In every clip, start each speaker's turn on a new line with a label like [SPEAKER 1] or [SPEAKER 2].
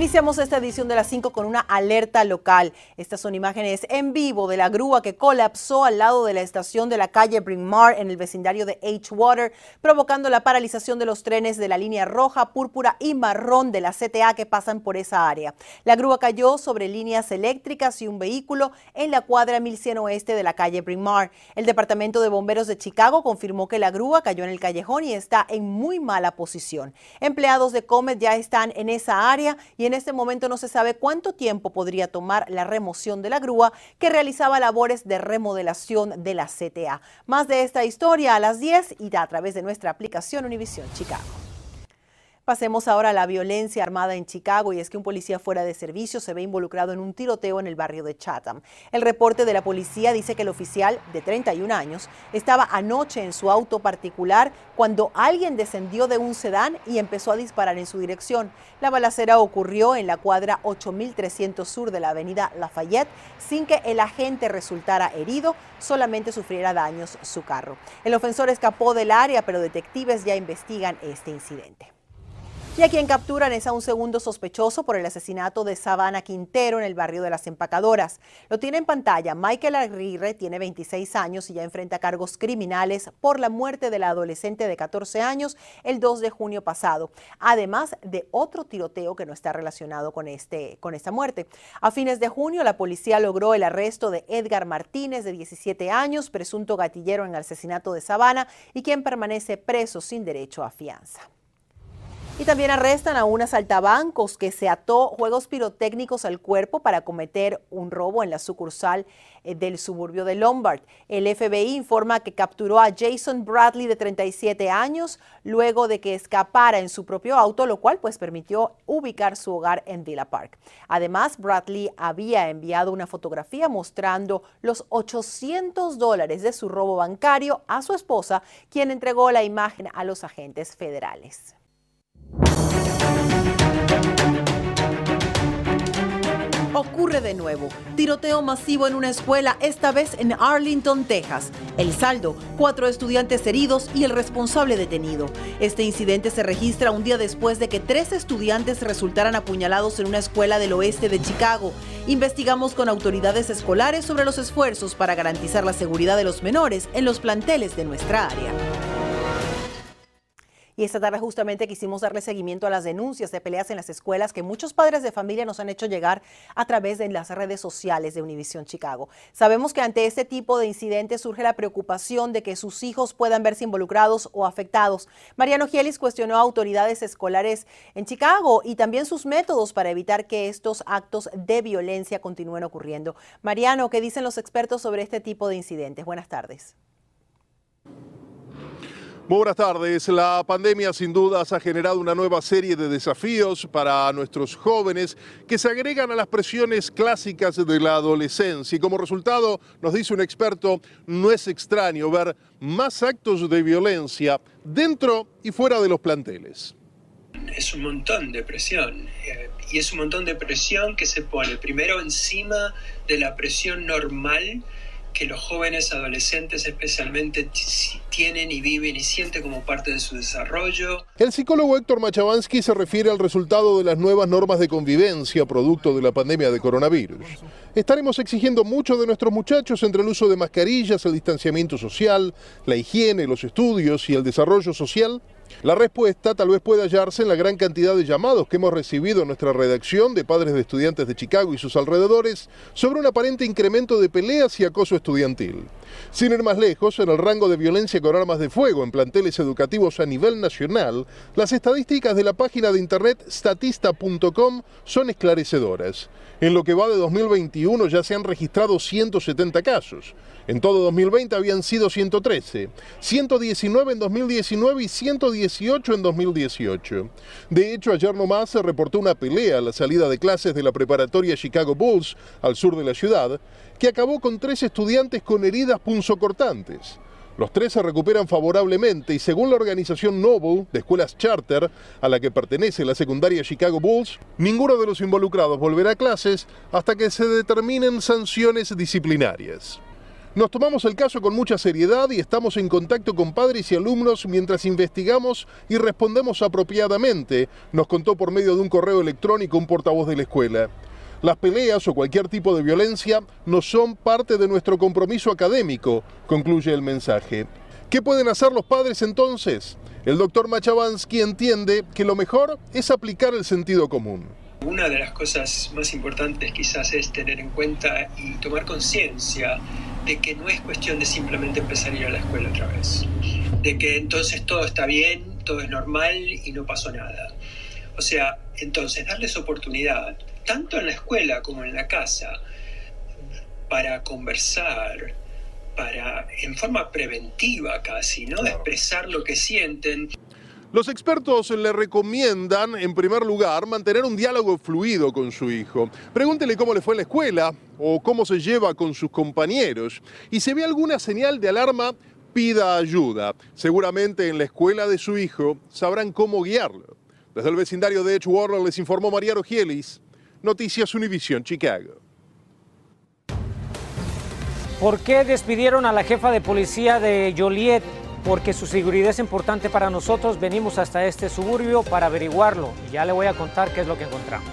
[SPEAKER 1] Iniciamos esta edición de las 5 con una alerta local. Estas son imágenes en vivo de la grúa que colapsó al lado de la estación de la calle Bryn Mawr en el vecindario de H-Water, provocando la paralización de los trenes de la línea roja, púrpura y marrón de la CTA que pasan por esa área. La grúa cayó sobre líneas eléctricas y un vehículo en la cuadra 1100 oeste de la calle Bryn. El Departamento de Bomberos de Chicago confirmó que la grúa cayó en el callejón y está en muy mala posición. Empleados de Comet ya están en esa área y en este momento no se sabe cuánto tiempo podría tomar la remoción de la grúa que realizaba labores de remodelación de la CTA. Más de esta historia a las 10 y a través de nuestra aplicación Univisión Chicago. Pasemos ahora a la violencia armada en Chicago y es que un policía fuera de servicio se ve involucrado en un tiroteo en el barrio de Chatham. El reporte de la policía dice que el oficial de 31 años estaba anoche en su auto particular cuando alguien descendió de un sedán y empezó a disparar en su dirección. La balacera ocurrió en la cuadra 8300 sur de la avenida Lafayette sin que el agente resultara herido, solamente sufriera daños su carro. El ofensor escapó del área, pero detectives ya investigan este incidente. Y a quien capturan es a un segundo sospechoso por el asesinato de Sabana Quintero en el barrio de las Empacadoras. Lo tiene en pantalla. Michael Aguirre tiene 26 años y ya enfrenta cargos criminales por la muerte de la adolescente de 14 años el 2 de junio pasado, además de otro tiroteo que no está relacionado con, este, con esta muerte. A fines de junio, la policía logró el arresto de Edgar Martínez, de 17 años, presunto gatillero en el asesinato de Sabana y quien permanece preso sin derecho a fianza. Y también arrestan a un asaltabancos que se ató juegos pirotécnicos al cuerpo para cometer un robo en la sucursal eh, del suburbio de Lombard. El FBI informa que capturó a Jason Bradley de 37 años luego de que escapara en su propio auto, lo cual pues permitió ubicar su hogar en Villa Park. Además, Bradley había enviado una fotografía mostrando los 800 dólares de su robo bancario a su esposa, quien entregó la imagen a los agentes federales. Ocurre de nuevo. Tiroteo masivo en una escuela, esta vez en Arlington, Texas. El saldo, cuatro estudiantes heridos y el responsable detenido. Este incidente se registra un día después de que tres estudiantes resultaran apuñalados en una escuela del oeste de Chicago. Investigamos con autoridades escolares sobre los esfuerzos para garantizar la seguridad de los menores en los planteles de nuestra área. Y esta tarde justamente quisimos darle seguimiento a las denuncias de peleas en las escuelas que muchos padres de familia nos han hecho llegar a través de las redes sociales de Univisión Chicago. Sabemos que ante este tipo de incidentes surge la preocupación de que sus hijos puedan verse involucrados o afectados. Mariano Gielis cuestionó a autoridades escolares en Chicago y también sus métodos para evitar que estos actos de violencia continúen ocurriendo. Mariano, ¿qué dicen los expertos sobre este tipo de incidentes? Buenas tardes.
[SPEAKER 2] Buenas tardes. La pandemia sin dudas ha generado una nueva serie de desafíos para nuestros jóvenes que se agregan a las presiones clásicas de la adolescencia y como resultado, nos dice un experto, no es extraño ver más actos de violencia dentro y fuera de los planteles.
[SPEAKER 3] Es un montón de presión eh, y es un montón de presión que se pone primero encima de la presión normal que los jóvenes adolescentes especialmente tienen y viven y sienten como parte de su desarrollo.
[SPEAKER 2] El psicólogo Héctor Machabansky se refiere al resultado de las nuevas normas de convivencia producto de la pandemia de coronavirus. Estaremos exigiendo mucho de nuestros muchachos entre el uso de mascarillas, el distanciamiento social, la higiene, los estudios y el desarrollo social. La respuesta tal vez pueda hallarse en la gran cantidad de llamados que hemos recibido en nuestra redacción de padres de estudiantes de Chicago y sus alrededores sobre un aparente incremento de peleas y acoso estudiantil. Sin ir más lejos, en el rango de violencia con armas de fuego en planteles educativos a nivel nacional, las estadísticas de la página de internet statista.com son esclarecedoras. En lo que va de 2021 ya se han registrado 170 casos. En todo 2020 habían sido 113, 119 en 2019 y 118 en 2018. De hecho, ayer nomás se reportó una pelea a la salida de clases de la preparatoria Chicago Bulls al sur de la ciudad, que acabó con tres estudiantes con heridas punzocortantes. Los tres se recuperan favorablemente y según la organización Noble de escuelas charter a la que pertenece la secundaria Chicago Bulls, ninguno de los involucrados volverá a clases hasta que se determinen sanciones disciplinarias. Nos tomamos el caso con mucha seriedad y estamos en contacto con padres y alumnos mientras investigamos y respondemos apropiadamente, nos contó por medio de un correo electrónico un portavoz de la escuela. Las peleas o cualquier tipo de violencia no son parte de nuestro compromiso académico, concluye el mensaje. ¿Qué pueden hacer los padres entonces? El doctor Machabansky entiende que lo mejor es aplicar el sentido común.
[SPEAKER 3] Una de las cosas más importantes quizás es tener en cuenta y tomar conciencia de que no es cuestión de simplemente empezar a ir a la escuela otra vez. De que entonces todo está bien, todo es normal y no pasó nada. O sea, entonces darles oportunidad, tanto en la escuela como en la casa, para conversar, para, en forma preventiva casi, ¿no? Expresar lo que sienten.
[SPEAKER 2] Los expertos le recomiendan, en primer lugar, mantener un diálogo fluido con su hijo. Pregúntele cómo le fue en la escuela o cómo se lleva con sus compañeros. Y si ve alguna señal de alarma, pida ayuda. Seguramente en la escuela de su hijo sabrán cómo guiarlo. Desde el vecindario de Edgewater les informó María Rogielis, Noticias Univision Chicago.
[SPEAKER 4] ¿Por qué despidieron a la jefa de policía de Joliet? Porque su seguridad es importante para nosotros. Venimos hasta este suburbio para averiguarlo y ya le voy a contar qué es lo que encontramos.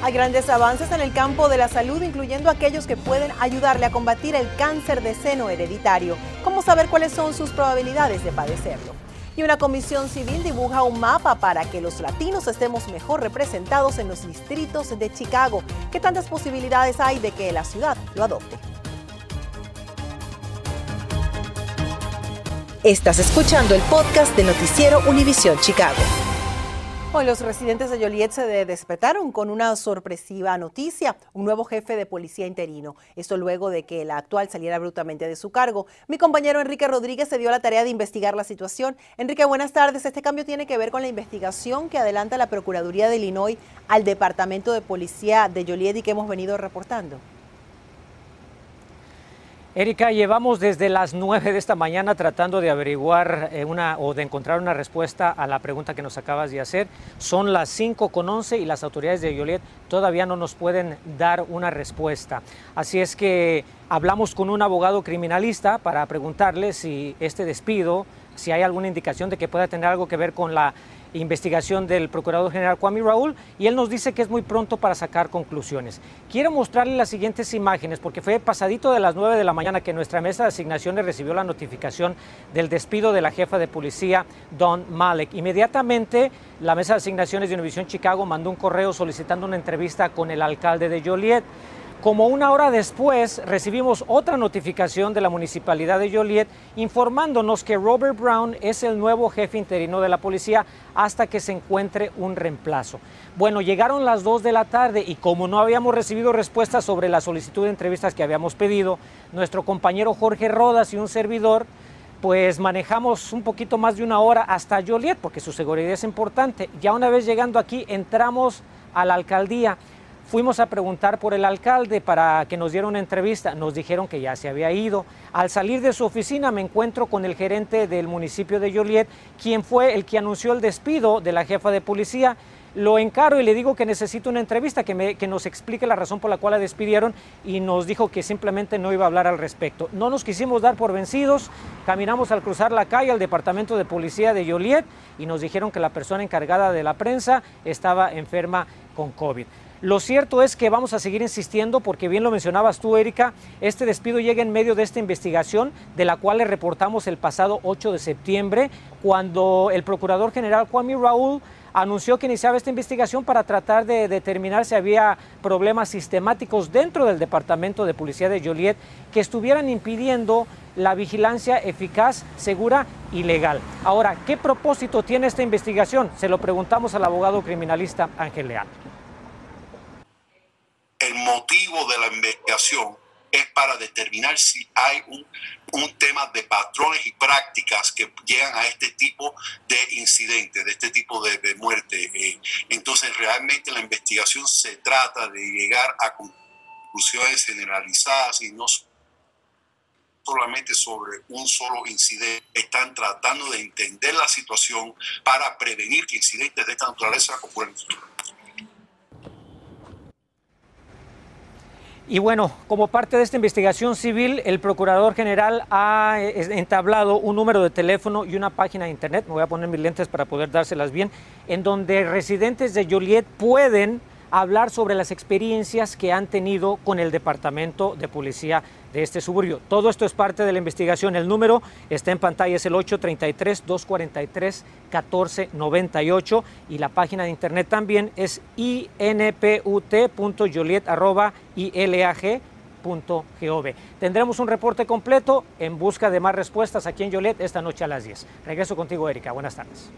[SPEAKER 1] Hay grandes avances en el campo de la salud, incluyendo aquellos que pueden ayudarle a combatir el cáncer de seno hereditario. ¿Cómo saber cuáles son sus probabilidades de padecerlo? Y una comisión civil dibuja un mapa para que los latinos estemos mejor representados en los distritos de Chicago. ¿Qué tantas posibilidades hay de que la ciudad lo adopte?
[SPEAKER 5] Estás escuchando el podcast de Noticiero Univisión Chicago.
[SPEAKER 1] Hoy los residentes de Joliet se despertaron con una sorpresiva noticia, un nuevo jefe de policía interino. Esto luego de que el actual saliera brutalmente de su cargo. Mi compañero Enrique Rodríguez se dio la tarea de investigar la situación. Enrique, buenas tardes. Este cambio tiene que ver con la investigación que adelanta la Procuraduría de Illinois al Departamento de Policía de Joliet y que hemos venido reportando.
[SPEAKER 4] Erika, llevamos desde las 9 de esta mañana tratando de averiguar eh, una o de encontrar una respuesta a la pregunta que nos acabas de hacer. Son las 5 con 11 y las autoridades de Joliet todavía no nos pueden dar una respuesta. Así es que hablamos con un abogado criminalista para preguntarle si este despido, si hay alguna indicación de que pueda tener algo que ver con la investigación del Procurador General Kwame Raúl y él nos dice que es muy pronto para sacar conclusiones. Quiero mostrarle las siguientes imágenes porque fue pasadito de las 9 de la mañana que nuestra mesa de asignaciones recibió la notificación del despido de la jefa de policía Don Malek. Inmediatamente la mesa de asignaciones de Univisión Chicago mandó un correo solicitando una entrevista con el alcalde de Joliet. Como una hora después recibimos otra notificación de la municipalidad de Joliet informándonos que Robert Brown es el nuevo jefe interino de la policía hasta que se encuentre un reemplazo. Bueno, llegaron las 2 de la tarde y como no habíamos recibido respuesta sobre la solicitud de entrevistas que habíamos pedido, nuestro compañero Jorge Rodas y un servidor pues manejamos un poquito más de una hora hasta Joliet porque su seguridad es importante. Ya una vez llegando aquí entramos a la alcaldía Fuimos a preguntar por el alcalde para que nos diera una entrevista. Nos dijeron que ya se había ido. Al salir de su oficina me encuentro con el gerente del municipio de Joliet, quien fue el que anunció el despido de la jefa de policía. Lo encaro y le digo que necesito una entrevista, que, que nos explique la razón por la cual la despidieron y nos dijo que simplemente no iba a hablar al respecto. No nos quisimos dar por vencidos, caminamos al cruzar la calle al departamento de policía de Joliet y nos dijeron que la persona encargada de la prensa estaba enferma con COVID. Lo cierto es que vamos a seguir insistiendo porque bien lo mencionabas tú, Erika, este despido llega en medio de esta investigación de la cual le reportamos el pasado 8 de septiembre, cuando el Procurador General Kwame Raúl anunció que iniciaba esta investigación para tratar de determinar si había problemas sistemáticos dentro del Departamento de Policía de Joliet que estuvieran impidiendo la vigilancia eficaz, segura y legal. Ahora, ¿qué propósito tiene esta investigación? Se lo preguntamos al abogado criminalista Ángel Leal
[SPEAKER 6] el motivo de la investigación es para determinar si hay un, tema de patrones y prácticas que llegan a este tipo de incidentes, de este tipo de, muerte. Eh, entonces, realmente la investigación se trata de llegar a conclusiones generalizadas y no solamente sobre un solo incidente, están tratando de entender la situación para prevenir que incidentes de esta naturaleza ocurran.
[SPEAKER 4] Y bueno, como parte de esta investigación civil, el Procurador General ha entablado un número de teléfono y una página de internet, me voy a poner mis lentes para poder dárselas bien, en donde residentes de Joliet pueden hablar sobre las experiencias que han tenido con el Departamento de Policía de este suburbio. Todo esto es parte de la investigación. El número está en pantalla, es el 833-243-1498 y la página de internet también es input.joliet.ilag.gov. Tendremos un reporte completo en busca de más respuestas aquí en Joliet esta noche a las 10. Regreso contigo, Erika. Buenas tardes.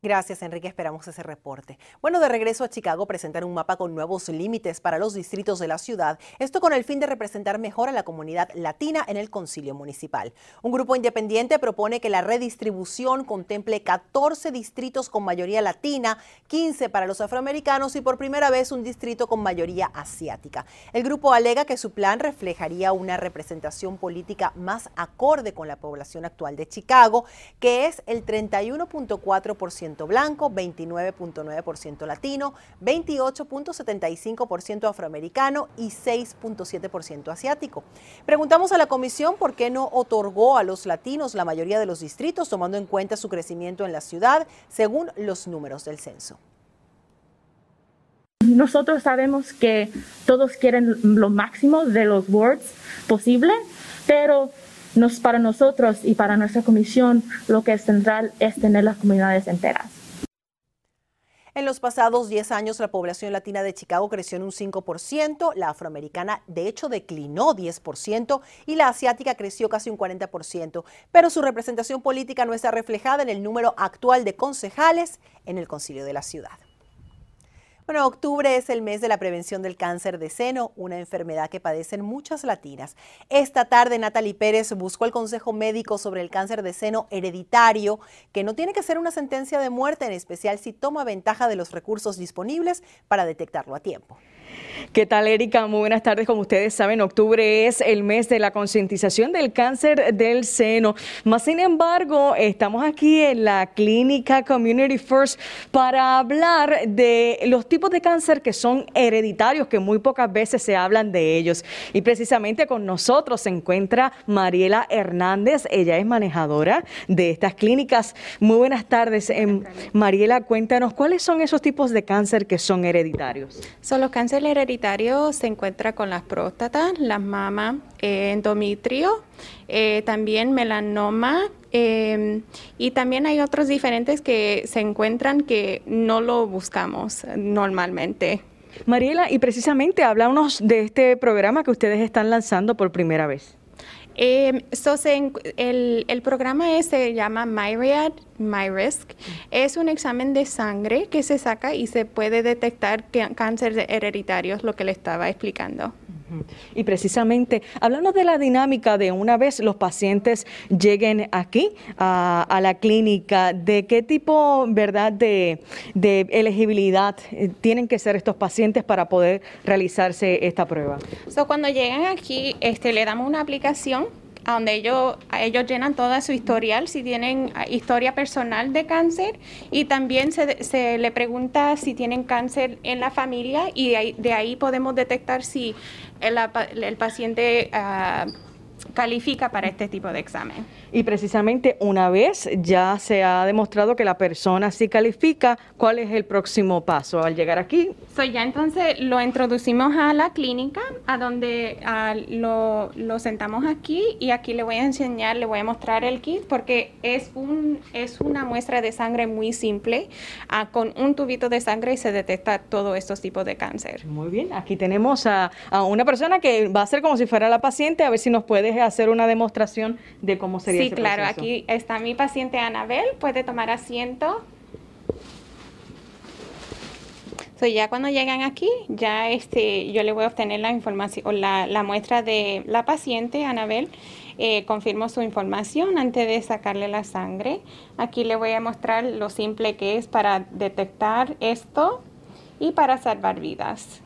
[SPEAKER 1] Gracias, Enrique. Esperamos ese reporte. Bueno, de regreso a Chicago, presentar un mapa con nuevos límites para los distritos de la ciudad. Esto con el fin de representar mejor a la comunidad latina en el concilio municipal. Un grupo independiente propone que la redistribución contemple 14 distritos con mayoría latina, 15 para los afroamericanos y por primera vez un distrito con mayoría asiática. El grupo alega que su plan reflejaría una representación política más acorde con la población actual de Chicago, que es el 31.4% blanco, 29.9% latino, 28.75% afroamericano y 6.7% asiático. Preguntamos a la comisión por qué no otorgó a los latinos la mayoría de los distritos, tomando en cuenta su crecimiento en la ciudad, según los números del censo.
[SPEAKER 7] Nosotros sabemos que todos quieren lo máximo de los wards posible, pero para nosotros y para nuestra comisión lo que es central es tener las comunidades enteras.
[SPEAKER 1] En los pasados 10 años, la población latina de Chicago creció en un 5%, la afroamericana de hecho declinó 10% y la asiática creció casi un 40%, pero su representación política no está reflejada en el número actual de concejales en el concilio de la ciudad. Bueno, octubre es el mes de la prevención del cáncer de seno, una enfermedad que padecen muchas latinas. Esta tarde Natalie Pérez buscó el consejo médico sobre el cáncer de seno hereditario, que no tiene que ser una sentencia de muerte, en especial si toma ventaja de los recursos disponibles para detectarlo a tiempo.
[SPEAKER 8] ¿Qué tal, Erika? Muy buenas tardes. Como ustedes saben, octubre es el mes de la concientización del cáncer del seno. Más sin embargo, estamos aquí en la clínica Community First para hablar de los tipos de cáncer que son hereditarios, que muy pocas veces se hablan de ellos. Y precisamente con nosotros se encuentra Mariela Hernández. Ella es manejadora de estas clínicas. Muy buenas tardes. Em, Mariela, cuéntanos, ¿cuáles son esos tipos de cáncer que son hereditarios?
[SPEAKER 9] Son los cánceres hereditario se encuentra con las próstatas, las mamas, eh, endometrio, eh, también melanoma em, y también hay otros diferentes que se encuentran que no lo buscamos normalmente.
[SPEAKER 8] Mariela, y precisamente háblanos de este programa que ustedes están lanzando por primera vez.
[SPEAKER 9] Eh, el, el, programa se llama MyRiad, MyRisk. Es un examen de sangre que se saca y se puede detectar cáncer hereditario, es lo que le estaba explicando.
[SPEAKER 8] Y precisamente, hablando de la dinámica de una vez los pacientes lleguen aquí a, la clínica, ¿de qué tipo, verdad, de, elegibilidad eh, tienen que ser estos pacientes para poder realizarse esta prueba?
[SPEAKER 9] cuando llegan aquí, este, le damos una aplicación donde ellos, ellos llenan toda su historial, si tienen ah, historia personal de cáncer y también se, se le pregunta si tienen cáncer en la familia y de ahí, podemos detectar si el, paciente uh, califica para este tipo de examen.
[SPEAKER 8] Y precisamente una vez ya se ha demostrado que la persona sí califica, ¿cuál es el próximo paso al llegar aquí?
[SPEAKER 9] So ya entonces lo introducimos a la clínica, a donde lo, lo, sentamos aquí y aquí le voy a enseñar, le voy a mostrar el kit porque es, un, es una muestra de sangre muy simple, ah, con un tubito de sangre y se detecta todos estos tipos de cáncer.
[SPEAKER 8] Muy bien, aquí tenemos a, a una persona que va a ser como si fuera la paciente, a ver si nos puedes hacer una demostración de cómo sería
[SPEAKER 9] Sí, claro, aquí está mi paciente Anabel, puede tomar asiento. So, ya cuando llegan aquí, ya este, yo le voy a obtener la información o la, la muestra de la paciente, Anabel. Eh, confirmo su información antes de sacarle la sangre. Aquí le voy a mostrar lo simple que es para detectar esto y para salvar vidas.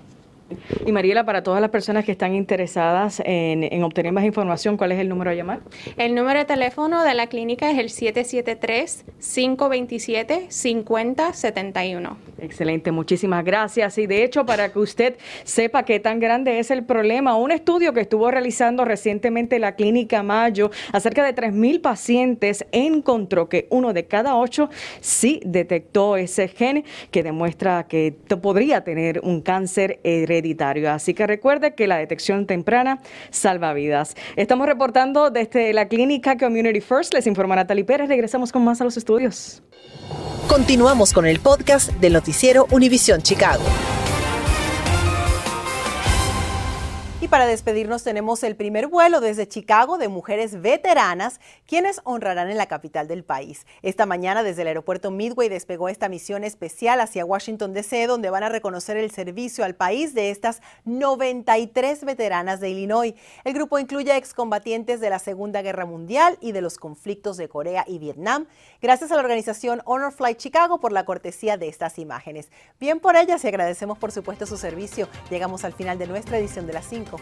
[SPEAKER 8] Y Mariela, para todas las personas que están interesadas en, en, obtener más información, ¿cuál es el número a llamar?
[SPEAKER 9] El número de teléfono de la clínica es el 773-527-5071.
[SPEAKER 8] Excelente, muchísimas gracias. Y de hecho, para que usted sepa qué tan grande es el problema, un estudio que estuvo realizando recientemente la clínica Mayo, acerca de 3.000 pacientes, encontró que uno de cada ocho sí detectó ese gen que demuestra que podría tener un cáncer hereditario. Así que recuerde que la detección temprana salva vidas. Estamos reportando desde la clínica Community First. Les informa Natalie Pérez. Regresamos con más a los estudios.
[SPEAKER 5] Continuamos con el podcast del noticiero Univisión Chicago.
[SPEAKER 1] Para despedirnos tenemos el primer vuelo desde Chicago de mujeres veteranas, quienes honrarán en la capital del país. Esta mañana desde el aeropuerto Midway despegó esta misión especial hacia Washington DC, donde van a reconocer el servicio al país de estas 93 veteranas de Illinois. El grupo incluye excombatientes de la Segunda Guerra Mundial y de los conflictos de Corea y Vietnam. Gracias a la organización Honor Flight Chicago por la cortesía de estas imágenes. Bien por ellas y agradecemos por supuesto su servicio. Llegamos al final de nuestra edición de las 5.